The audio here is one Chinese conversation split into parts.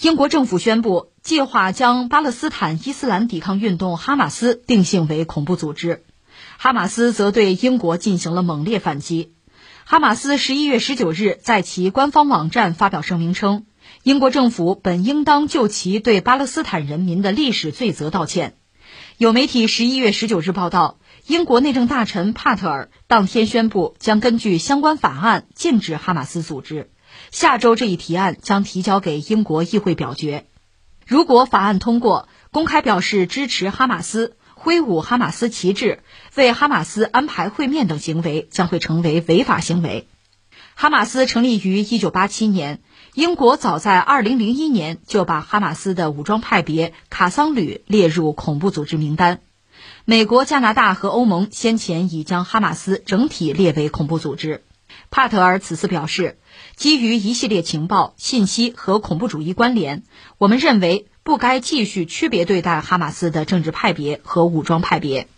英国政府宣布计划将巴勒斯坦伊斯兰抵抗运动哈马斯定性为恐怖组织，哈马斯则对英国进行了猛烈反击。哈马斯十一月十九日在其官方网站发表声明称，英国政府本应当就其对巴勒斯坦人民的历史罪责道歉。有媒体十一月十九日报道，英国内政大臣帕特尔当天宣布将根据相关法案禁止哈马斯组织。下周这一提案将提交给英国议会表决。如果法案通过，公开表示支持哈马斯。挥舞哈马斯旗帜、为哈马斯安排会面等行为将会成为违法行为。哈马斯成立于1987年，英国早在2001年就把哈马斯的武装派别卡桑旅列入恐怖组织名单。美国、加拿大和欧盟先前已将哈马斯整体列为恐怖组织。帕特尔此次表示，基于一系列情报、信息和恐怖主义关联，我们认为。不该继续区别对待哈马斯的政治派别和武装派别。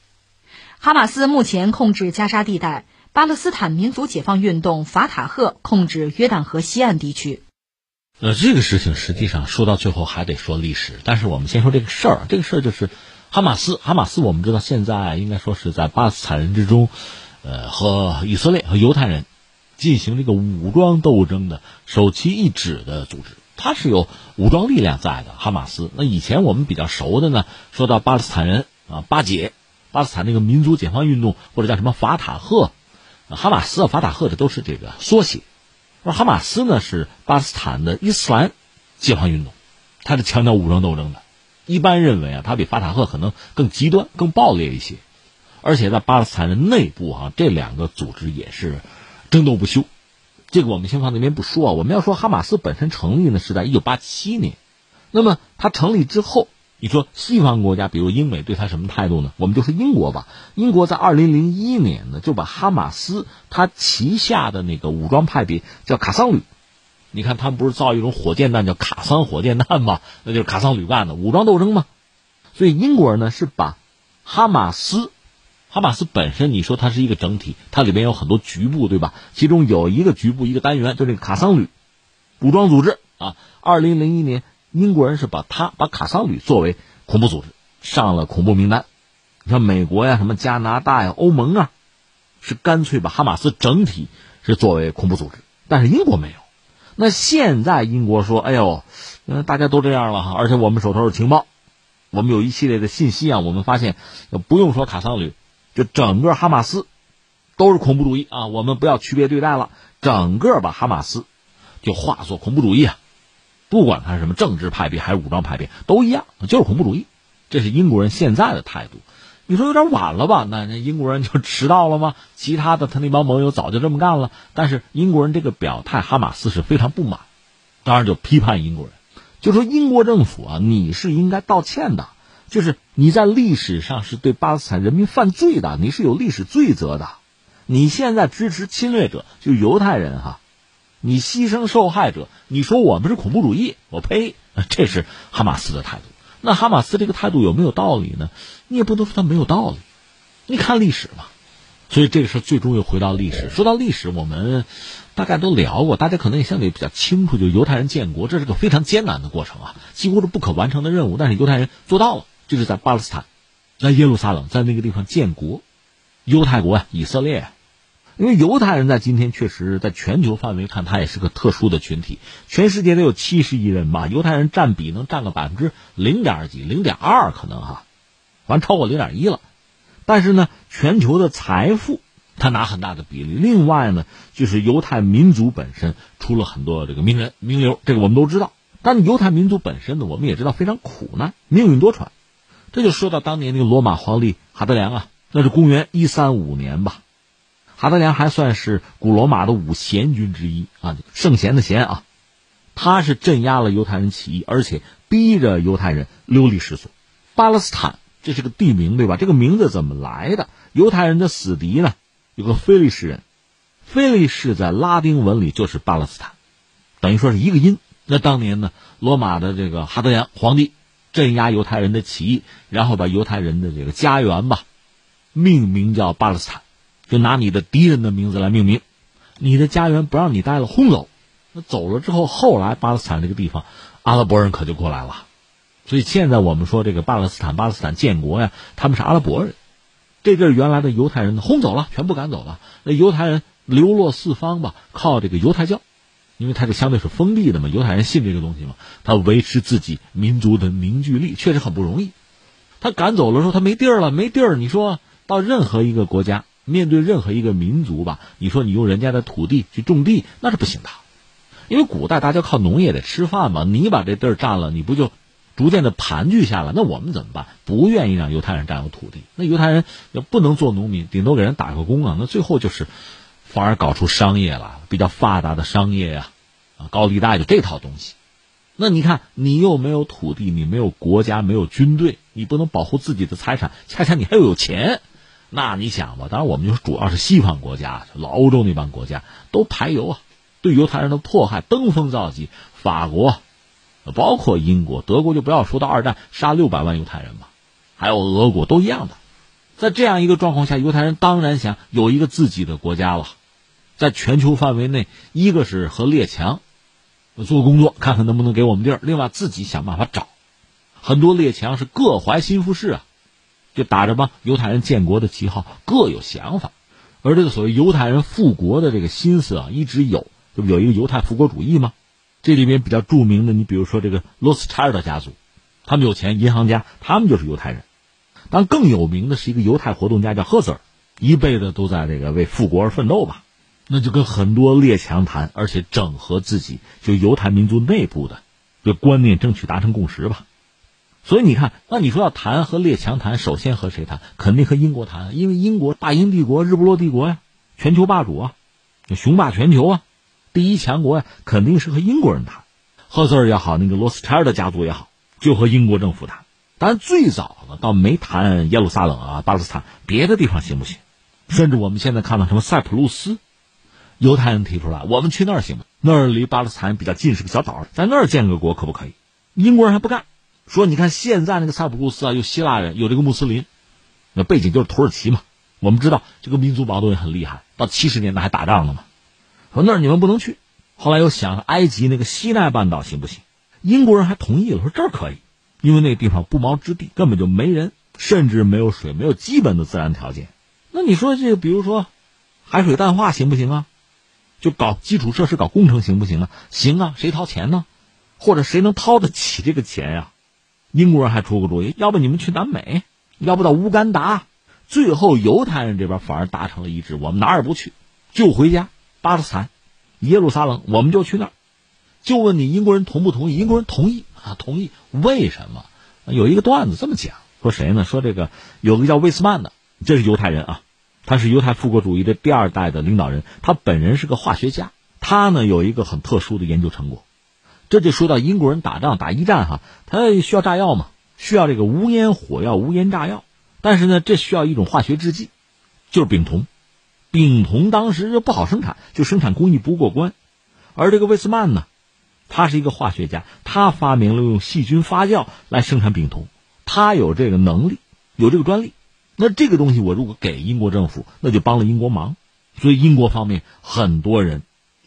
哈马斯目前控制加沙地带，巴勒斯坦民族解放运动法塔赫控制约旦河西岸地区。呃，这个事情实际上说到最后还得说历史，但是我们先说这个事儿。这个事儿就是哈马斯，哈马斯我们知道现在应该说是在巴勒斯坦人之中，呃，和以色列和犹太人进行这个武装斗争的首屈一指的组织。它是有武装力量在的，哈马斯。那以前我们比较熟的呢，说到巴勒斯坦人啊，巴解，巴勒斯坦那个民族解放运动，或者叫什么法塔赫，哈马斯啊，法塔赫这都是这个缩写。而哈马斯呢是巴勒斯坦的伊斯兰解放运动，它是强调武装斗争的。一般认为啊，它比法塔赫可能更极端、更暴烈一些。而且在巴勒斯坦人内部啊，这两个组织也是争斗不休。这个我们先放那边不说啊，我们要说哈马斯本身成立呢是在一九八七年，那么它成立之后，你说西方国家比如英美对它什么态度呢？我们就说英国吧，英国在二零零一年呢就把哈马斯它旗下的那个武装派别叫卡桑旅，你看他们不是造一种火箭弹叫卡桑火箭弹吗？那就是卡桑旅干的武装斗争嘛，所以英国人呢是把哈马斯。哈马斯本身，你说它是一个整体，它里面有很多局部，对吧？其中有一个局部一个单元，就这个卡桑旅武装组织啊。二零零一年，英国人是把它把卡桑旅作为恐怖组织上了恐怖名单。你像美国呀、什么加拿大呀、欧盟啊，是干脆把哈马斯整体是作为恐怖组织，但是英国没有。那现在英国说：“哎呦，大家都这样了哈，而且我们手头有情报，我们有一系列的信息啊，我们发现不用说卡桑旅。”就整个哈马斯都是恐怖主义啊！我们不要区别对待了，整个把哈马斯就化作恐怖主义啊！不管他是什么政治派别还是武装派别，都一样，就是恐怖主义。这是英国人现在的态度。你说有点晚了吧？那那英国人就迟到了吗？其他的他那帮盟友早就这么干了。但是英国人这个表态，哈马斯是非常不满，当然就批判英国人，就说英国政府啊，你是应该道歉的。就是你在历史上是对巴勒斯坦人民犯罪的，你是有历史罪责的。你现在支持侵略者，就犹太人哈，你牺牲受害者，你说我们是恐怖主义，我呸！这是哈马斯的态度。那哈马斯这个态度有没有道理呢？你也不能说他没有道理。你看历史嘛，所以这个事最终又回到历史。说到历史，我们大概都聊过，大家可能也相对比较清楚，就犹太人建国，这是个非常艰难的过程啊，几乎是不可完成的任务，但是犹太人做到了。就是在巴勒斯坦，在耶路撒冷，在那个地方建国，犹太国啊，以色列。因为犹太人在今天确实在全球范围看，他也是个特殊的群体。全世界得有七十亿人吧，犹太人占比能占个百分之零点几、零点二可能哈，反正超过零点一了。但是呢，全球的财富他拿很大的比例。另外呢，就是犹太民族本身出了很多这个名人名流，这个我们都知道。但犹太民族本身呢，我们也知道非常苦难，命运多舛。这就说到当年那个罗马皇帝哈德良啊，那是公元一三五年吧。哈德良还算是古罗马的五贤君之一啊，圣贤的贤啊。他是镇压了犹太人起义，而且逼着犹太人流离失所。巴勒斯坦这是个地名对吧？这个名字怎么来的？犹太人的死敌呢，有个菲利士人，菲利士在拉丁文里就是巴勒斯坦，等于说是一个音。那当年呢，罗马的这个哈德良皇帝。镇压犹太人的起义，然后把犹太人的这个家园吧，命名叫巴勒斯坦，就拿你的敌人的名字来命名，你的家园不让你待了，轰走。那走了之后，后来巴勒斯坦这个地方阿拉伯人可就过来了。所以现在我们说这个巴勒斯坦，巴勒斯坦建国呀，他们是阿拉伯人。这地儿原来的犹太人轰走了，全部赶走了。那犹太人流落四方吧，靠这个犹太教，因为他这相对是封闭的嘛，犹太人信这个东西嘛，他维持自己民族的凝聚力确实很不容易。他赶走了时候，他没地儿了，没地儿。你说到任何一个国家，面对任何一个民族吧，你说你用人家的土地去种地，那是不行的，因为古代大家靠农业得吃饭嘛，你把这地儿占了，你不就？逐渐的盘踞下来，那我们怎么办？不愿意让犹太人占有土地，那犹太人要不能做农民，顶多给人打个工啊。那最后就是，反而搞出商业了，比较发达的商业呀，啊，高利贷就这套东西。那你看，你又没有土地，你没有国家，没有军队，你不能保护自己的财产，恰恰你还有钱，那你想吧？当然，我们就是主要是西方国家，老欧洲那帮国家都排犹啊，对犹太人的迫害登峰造极，法国。包括英国、德国就不要说到二战杀六百万犹太人嘛，还有俄国都一样的，在这样一个状况下，犹太人当然想有一个自己的国家了，在全球范围内，一个是和列强做工作，看看能不能给我们地儿；另外自己想办法找。很多列强是各怀心腹事啊，就打着帮犹太人建国的旗号，各有想法。而这个所谓犹太人复国的这个心思啊，一直有，就有一个犹太复国主义吗？这里面比较著名的，你比如说这个罗斯柴尔德家族，他们有钱，银行家，他们就是犹太人。但，更有名的是一个犹太活动家，叫赫泽尔，一辈子都在这个为复国而奋斗吧。那就跟很多列强谈，而且整合自己就犹太民族内部的这观念，争取达成共识吧。所以你看，那你说要谈和列强谈，首先和谁谈？肯定和英国谈，因为英国大英帝国、日不落帝国呀，全球霸主啊，雄霸全球啊。第一强国呀，肯定是和英国人谈，赫兹尔也好，那个罗斯柴尔德家族也好，就和英国政府谈。但，最早呢，倒没谈耶路撒冷啊、巴勒斯坦，别的地方行不行？甚至我们现在看到什么塞浦路斯，犹太人提出来，我们去那儿行吗？那儿离巴勒斯坦比较近，是个小岛，在那儿建个国可不可以？英国人还不干，说你看现在那个塞浦路斯啊，有希腊人，有这个穆斯林，那背景就是土耳其嘛。我们知道这个民族矛盾也很厉害，到七十年代还打仗呢嘛。说那儿你们不能去，后来又想埃及那个西奈半岛行不行？英国人还同意了，说这儿可以，因为那个地方不毛之地，根本就没人，甚至没有水，没有基本的自然条件。那你说这个，比如说海水淡化行不行啊？就搞基础设施、搞工程行不行啊？行啊，谁掏钱呢？或者谁能掏得起这个钱呀？英国人还出个主意，要不你们去南美，要不到乌干达。最后犹太人这边反而达成了一致，我们哪儿也不去，就回家。巴勒斯坦，耶路撒冷，我们就去那儿。就问你英国人同不同意？英国人同意啊，同意。为什么？有一个段子这么讲，说谁呢？说这个有个叫魏斯曼的，这是犹太人啊，他是犹太复国主义的第二代的领导人，他本人是个化学家，他呢有一个很特殊的研究成果。这就说到英国人打仗打一战哈，他需要炸药嘛，需要这个无烟火药、无烟炸药，但是呢，这需要一种化学制剂，就是丙酮。丙酮当时就不好生产，就生产工艺不过关，而这个魏斯曼呢，他是一个化学家，他发明了用细菌发酵来生产丙酮，他有这个能力，有这个专利。那这个东西我如果给英国政府，那就帮了英国忙。所以英国方面很多人，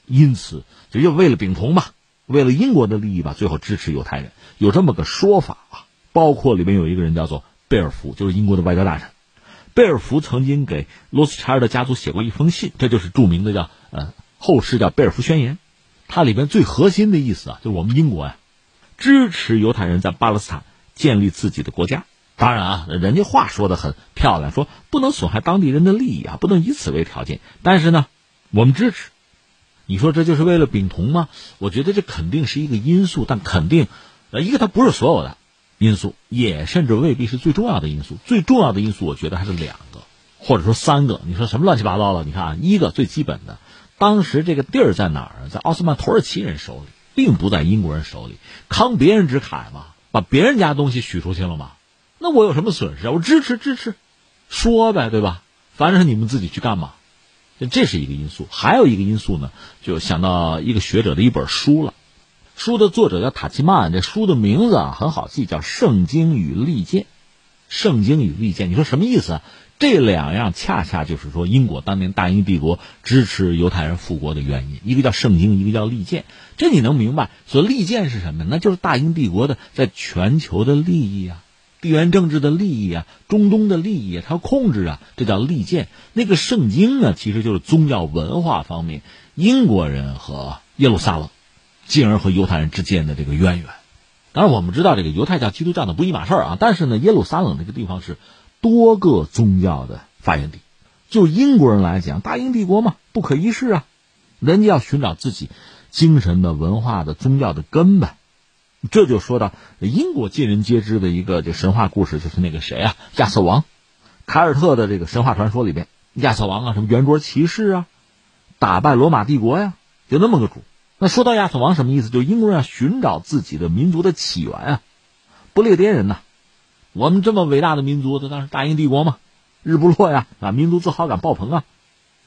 因此就又为了丙酮吧，为了英国的利益吧，最后支持犹太人，有这么个说法啊。包括里面有一个人叫做贝尔福，就是英国的外交大臣。贝尔福曾经给罗斯柴尔德家族写过一封信，这就是著名的叫呃后世叫贝尔福宣言。它里边最核心的意思啊，就是我们英国啊支持犹太人在巴勒斯坦建立自己的国家。当然啊，人家话说的很漂亮，说不能损害当地人的利益啊，不能以此为条件。但是呢，我们支持。你说这就是为了丙酮吗？我觉得这肯定是一个因素，但肯定呃一个它不是所有的。因素也甚至未必是最重要的因素，最重要的因素我觉得还是两个，或者说三个。你说什么乱七八糟的？你看啊，一个最基本的，当时这个地儿在哪儿？在奥斯曼土耳其人手里，并不在英国人手里。慷别人之慨嘛，把别人家东西许出去了嘛，那我有什么损失啊？我支持支持，说呗，对吧？反正你们自己去干嘛。这是一个因素，还有一个因素呢，就想到一个学者的一本书了。书的作者叫塔奇曼，这书的名字啊很好记，叫《圣经与利剑》。圣经与利剑，你说什么意思啊？这两样恰恰就是说英国当年大英帝国支持犹太人复国的原因，一个叫圣经，一个叫利剑。这你能明白？所利剑是什么？那就是大英帝国的在全球的利益啊，地缘政治的利益啊，中东的利益，它控制啊，这叫利剑。那个圣经呢，其实就是宗教文化方面，英国人和耶路撒冷，进而和犹太人之间的这个渊源。当然，我们知道这个犹太教、基督教呢不一码事儿啊，但是呢，耶路撒冷这个地方是。多个宗教的发源地，就英国人来讲，大英帝国嘛，不可一世啊。人家要寻找自己精神的、文化的、宗教的根本。这就说到英国尽人皆知的一个这神话故事，就是那个谁啊，亚瑟王。凯尔特的这个神话传说里边，亚瑟王啊，什么圆桌骑士啊，打败罗马帝国呀，就那么个主。那说到亚瑟王什么意思？就英国人要寻找自己的民族的起源啊。不列颠人呐。我们这么伟大的民族，这当时大英帝国嘛，日不落呀啊，民族自豪感爆棚啊！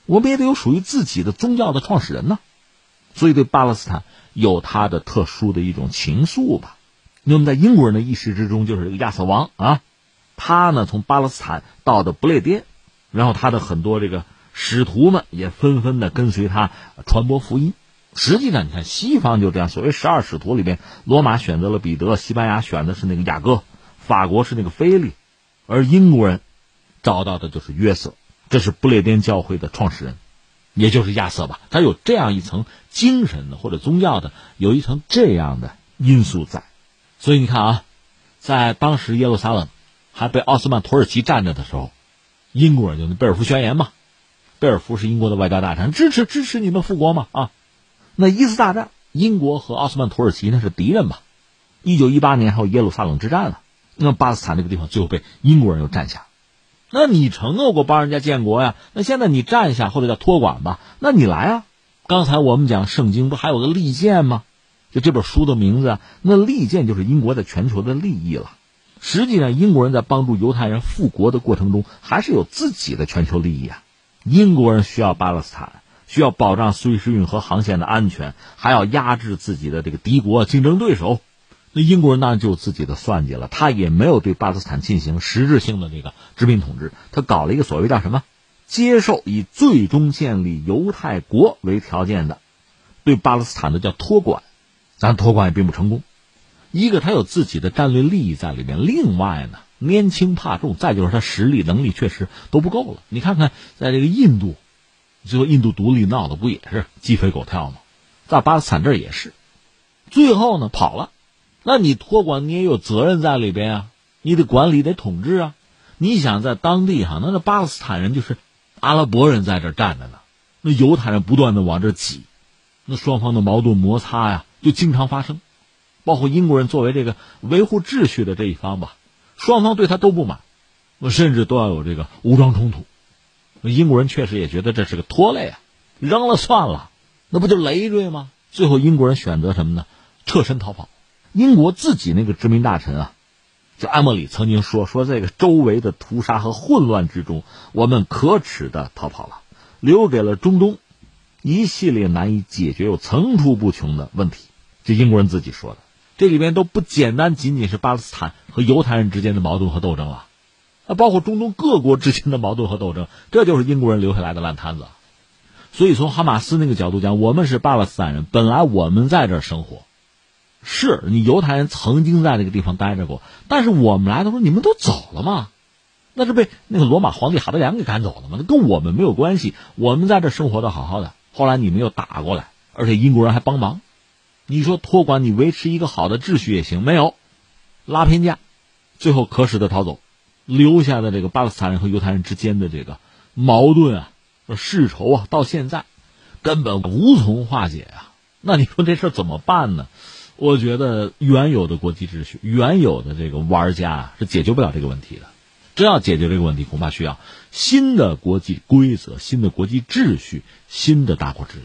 我们也得有属于自己的宗教的创始人呢，所以对巴勒斯坦有他的特殊的一种情愫吧。那么在英国人的意识之中，就是这个亚瑟王啊，他呢从巴勒斯坦到的不列颠，然后他的很多这个使徒们也纷纷的跟随他传播福音。实际上，你看西方就这样，所谓十二使徒里面，罗马选择了彼得，西班牙选的是那个雅各。法国是那个菲利，而英国人找到的就是约瑟，这是不列颠教会的创始人，也就是亚瑟吧。他有这样一层精神的或者宗教的，有一层这样的因素在。所以你看啊，在当时耶路撒冷还被奥斯曼土耳其占着的时候，英国人就那贝尔福宣言嘛，贝尔福是英国的外交大臣，支持支持你们复国嘛啊。那一次大战，英国和奥斯曼土耳其那是敌人吧？一九一八年还有耶路撒冷之战了。那巴勒斯坦这个地方最后被英国人又占下，那你承诺过帮人家建国呀？那现在你占下或者叫托管吧？那你来啊！刚才我们讲圣经不还有个利剑吗？就这本书的名字，那利剑就是英国在全球的利益了。实际上，英国人在帮助犹太人复国的过程中，还是有自己的全球利益啊。英国人需要巴勒斯坦，需要保障苏伊士运河航线的安全，还要压制自己的这个敌国竞争对手。那英国人当然就有自己的算计了，他也没有对巴勒斯坦进行实质性的这个殖民统治，他搞了一个所谓叫什么，接受以最终建立犹太国为条件的，对巴勒斯坦的叫托管，但托管也并不成功。一个他有自己的战略利益在里面，另外呢拈轻怕重，再就是他实力能力确实都不够了。你看看在这个印度，最后印度独立闹的不也是鸡飞狗跳吗？在巴勒斯坦这儿也是，最后呢跑了。那你托管你也有责任在里边啊，你得管理得统治啊。你想在当地哈，那那巴勒斯坦人就是阿拉伯人在这站着呢，那犹太人不断的往这挤，那双方的矛盾摩擦呀就经常发生。包括英国人作为这个维护秩序的这一方吧，双方对他都不满，甚至都要有这个武装冲突。英国人确实也觉得这是个拖累啊，扔了算了，那不就累赘吗？最后英国人选择什么呢？撤身逃跑。英国自己那个殖民大臣啊，就艾默里曾经说说这个周围的屠杀和混乱之中，我们可耻的逃跑了，留给了中东一系列难以解决又层出不穷的问题。就英国人自己说的，这里边都不简单，仅仅是巴勒斯坦和犹太人之间的矛盾和斗争了，啊，包括中东各国之间的矛盾和斗争，这就是英国人留下来的烂摊子。所以从哈马斯那个角度讲，我们是巴勒斯坦人，本来我们在这儿生活。是你犹太人曾经在那个地方待着过，但是我们来的时候你们都走了吗？那是被那个罗马皇帝哈德良给赶走了吗？那跟我们没有关系，我们在这生活的好好的。后来你们又打过来，而且英国人还帮忙。你说托管你维持一个好的秩序也行，没有拉偏架，最后可使的逃走，留下的这个巴勒斯坦人和犹太人之间的这个矛盾啊、世仇啊，到现在根本无从化解啊。那你说这事怎么办呢？我觉得原有的国际秩序、原有的这个玩家是解决不了这个问题的。真要解决这个问题，恐怕需要新的国际规则、新的国际秩序、新的大国之力。